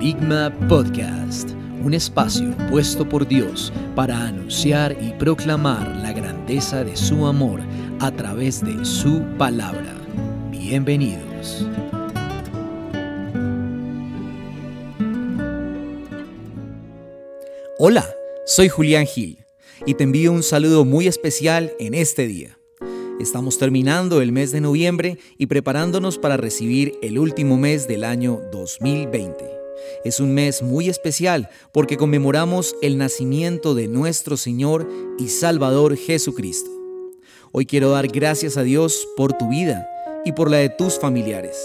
Querigma Podcast, un espacio puesto por Dios para anunciar y proclamar la grandeza de su amor a través de su palabra. Bienvenidos. Hola, soy Julián Gil y te envío un saludo muy especial en este día. Estamos terminando el mes de noviembre y preparándonos para recibir el último mes del año 2020. Es un mes muy especial porque conmemoramos el nacimiento de nuestro Señor y Salvador Jesucristo. Hoy quiero dar gracias a Dios por tu vida y por la de tus familiares.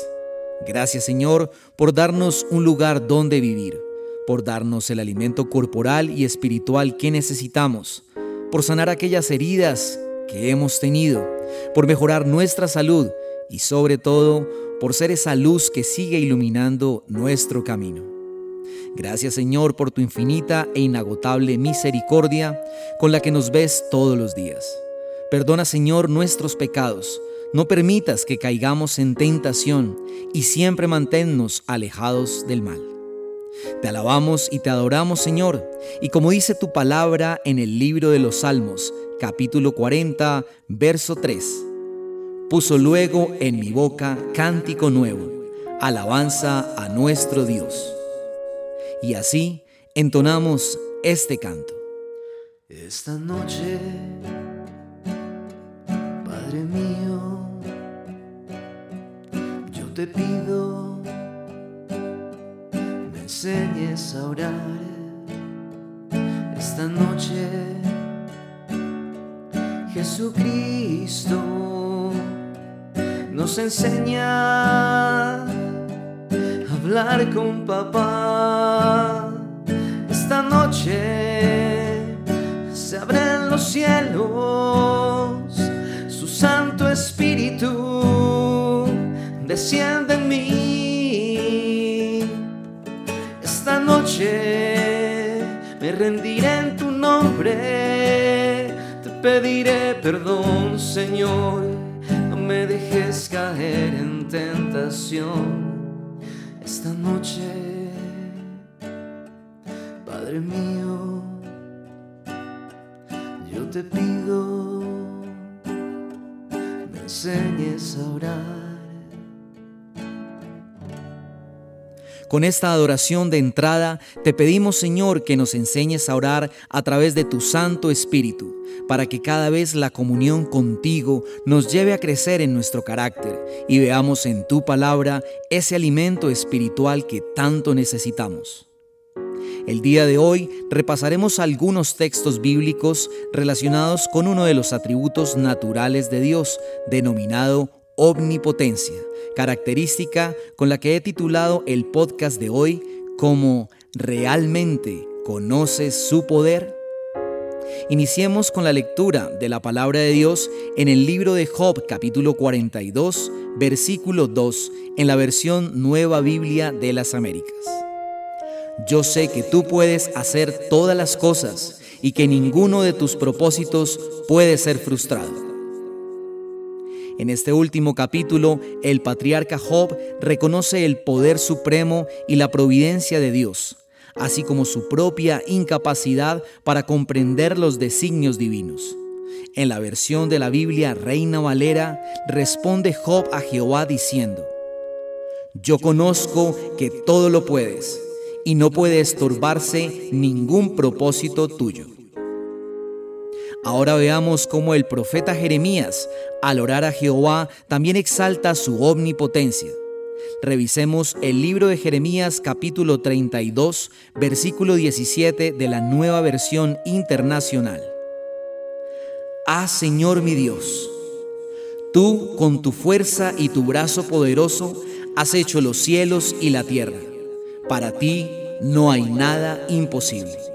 Gracias Señor por darnos un lugar donde vivir, por darnos el alimento corporal y espiritual que necesitamos, por sanar aquellas heridas que hemos tenido, por mejorar nuestra salud y sobre todo por ser esa luz que sigue iluminando nuestro camino. Gracias Señor por tu infinita e inagotable misericordia con la que nos ves todos los días. Perdona Señor nuestros pecados, no permitas que caigamos en tentación y siempre manténnos alejados del mal. Te alabamos y te adoramos Señor, y como dice tu palabra en el libro de los Salmos, capítulo 40, verso 3. Puso luego en mi boca cántico nuevo, alabanza a nuestro Dios. Y así entonamos este canto. Esta noche, Padre mío, yo te pido, me enseñes a orar. Esta noche, Jesucristo nos enseña a hablar con papá. Esta noche se abren los cielos, su Santo Espíritu desciende en mí. Esta noche me rendiré en tu nombre pediré perdón, Señor. No me dejes caer en tentación esta noche, Padre mío. Yo te pido, me enseñes a orar. Con esta adoración de entrada, te pedimos Señor que nos enseñes a orar a través de tu Santo Espíritu, para que cada vez la comunión contigo nos lleve a crecer en nuestro carácter y veamos en tu palabra ese alimento espiritual que tanto necesitamos. El día de hoy repasaremos algunos textos bíblicos relacionados con uno de los atributos naturales de Dios, denominado omnipotencia, característica con la que he titulado el podcast de hoy como ¿Realmente conoces su poder? Iniciemos con la lectura de la palabra de Dios en el libro de Job capítulo 42, versículo 2, en la versión Nueva Biblia de las Américas. Yo sé que tú puedes hacer todas las cosas y que ninguno de tus propósitos puede ser frustrado. En este último capítulo, el patriarca Job reconoce el poder supremo y la providencia de Dios, así como su propia incapacidad para comprender los designios divinos. En la versión de la Biblia Reina Valera, responde Job a Jehová diciendo, Yo conozco que todo lo puedes, y no puede estorbarse ningún propósito tuyo. Ahora veamos cómo el profeta Jeremías, al orar a Jehová, también exalta su omnipotencia. Revisemos el libro de Jeremías capítulo 32, versículo 17 de la nueva versión internacional. Ah Señor mi Dios, tú con tu fuerza y tu brazo poderoso has hecho los cielos y la tierra. Para ti no hay nada imposible.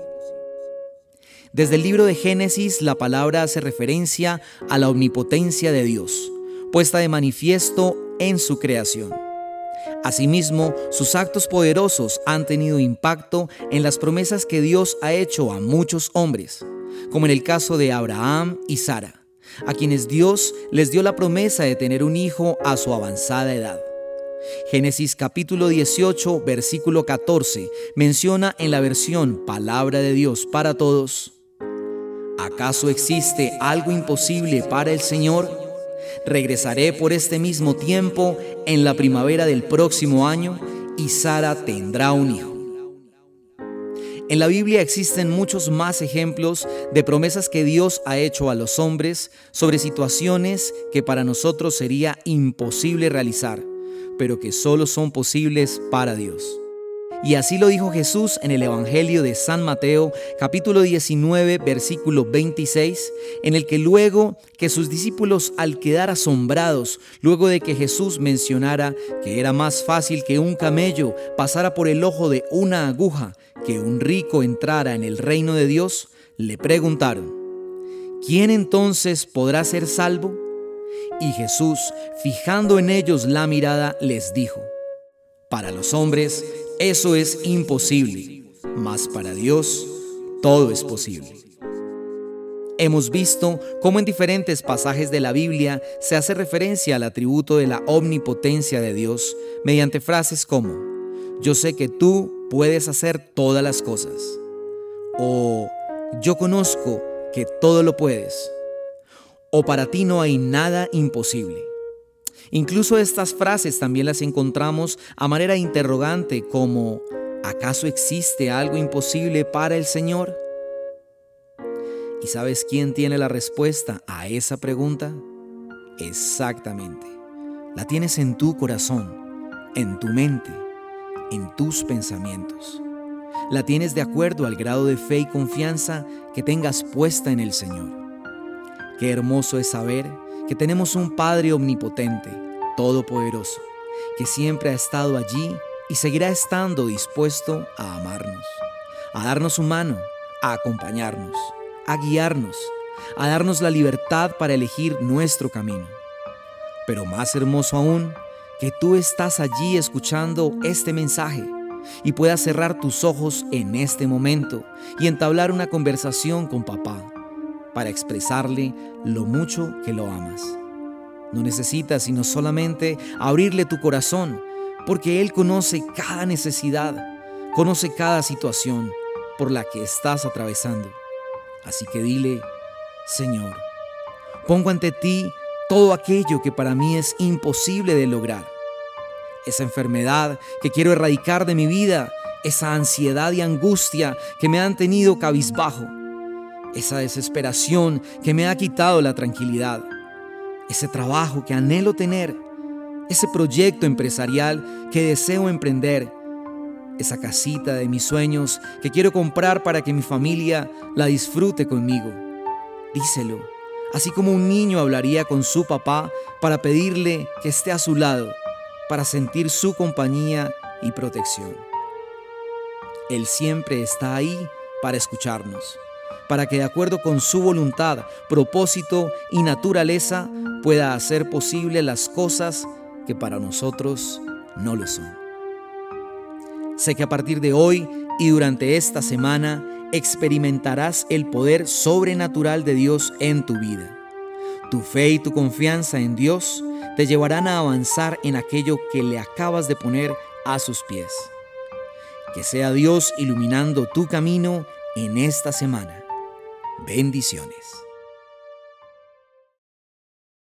Desde el libro de Génesis la palabra hace referencia a la omnipotencia de Dios, puesta de manifiesto en su creación. Asimismo, sus actos poderosos han tenido impacto en las promesas que Dios ha hecho a muchos hombres, como en el caso de Abraham y Sara, a quienes Dios les dio la promesa de tener un hijo a su avanzada edad. Génesis capítulo 18, versículo 14 menciona en la versión Palabra de Dios para todos, ¿acaso existe algo imposible para el Señor? Regresaré por este mismo tiempo en la primavera del próximo año y Sara tendrá un hijo. En la Biblia existen muchos más ejemplos de promesas que Dios ha hecho a los hombres sobre situaciones que para nosotros sería imposible realizar, pero que solo son posibles para Dios. Y así lo dijo Jesús en el Evangelio de San Mateo, capítulo 19, versículo 26, en el que luego que sus discípulos al quedar asombrados, luego de que Jesús mencionara que era más fácil que un camello pasara por el ojo de una aguja que un rico entrara en el reino de Dios, le preguntaron, ¿quién entonces podrá ser salvo? Y Jesús, fijando en ellos la mirada, les dijo, para los hombres eso es imposible, mas para Dios todo es posible. Hemos visto cómo en diferentes pasajes de la Biblia se hace referencia al atributo de la omnipotencia de Dios mediante frases como, yo sé que tú puedes hacer todas las cosas, o yo conozco que todo lo puedes, o para ti no hay nada imposible. Incluso estas frases también las encontramos a manera interrogante como ¿acaso existe algo imposible para el Señor? ¿Y sabes quién tiene la respuesta a esa pregunta? Exactamente. La tienes en tu corazón, en tu mente, en tus pensamientos. La tienes de acuerdo al grado de fe y confianza que tengas puesta en el Señor. Qué hermoso es saber que tenemos un Padre omnipotente, todopoderoso, que siempre ha estado allí y seguirá estando dispuesto a amarnos, a darnos su mano, a acompañarnos, a guiarnos, a darnos la libertad para elegir nuestro camino. Pero más hermoso aún, que tú estás allí escuchando este mensaje y puedas cerrar tus ojos en este momento y entablar una conversación con papá para expresarle lo mucho que lo amas. No necesitas sino solamente abrirle tu corazón, porque Él conoce cada necesidad, conoce cada situación por la que estás atravesando. Así que dile, Señor, pongo ante ti todo aquello que para mí es imposible de lograr. Esa enfermedad que quiero erradicar de mi vida, esa ansiedad y angustia que me han tenido cabizbajo esa desesperación que me ha quitado la tranquilidad, ese trabajo que anhelo tener, ese proyecto empresarial que deseo emprender, esa casita de mis sueños que quiero comprar para que mi familia la disfrute conmigo. Díselo, así como un niño hablaría con su papá para pedirle que esté a su lado, para sentir su compañía y protección. Él siempre está ahí para escucharnos para que de acuerdo con su voluntad, propósito y naturaleza pueda hacer posible las cosas que para nosotros no lo son. Sé que a partir de hoy y durante esta semana experimentarás el poder sobrenatural de Dios en tu vida. Tu fe y tu confianza en Dios te llevarán a avanzar en aquello que le acabas de poner a sus pies. Que sea Dios iluminando tu camino en esta semana. Bendiciones.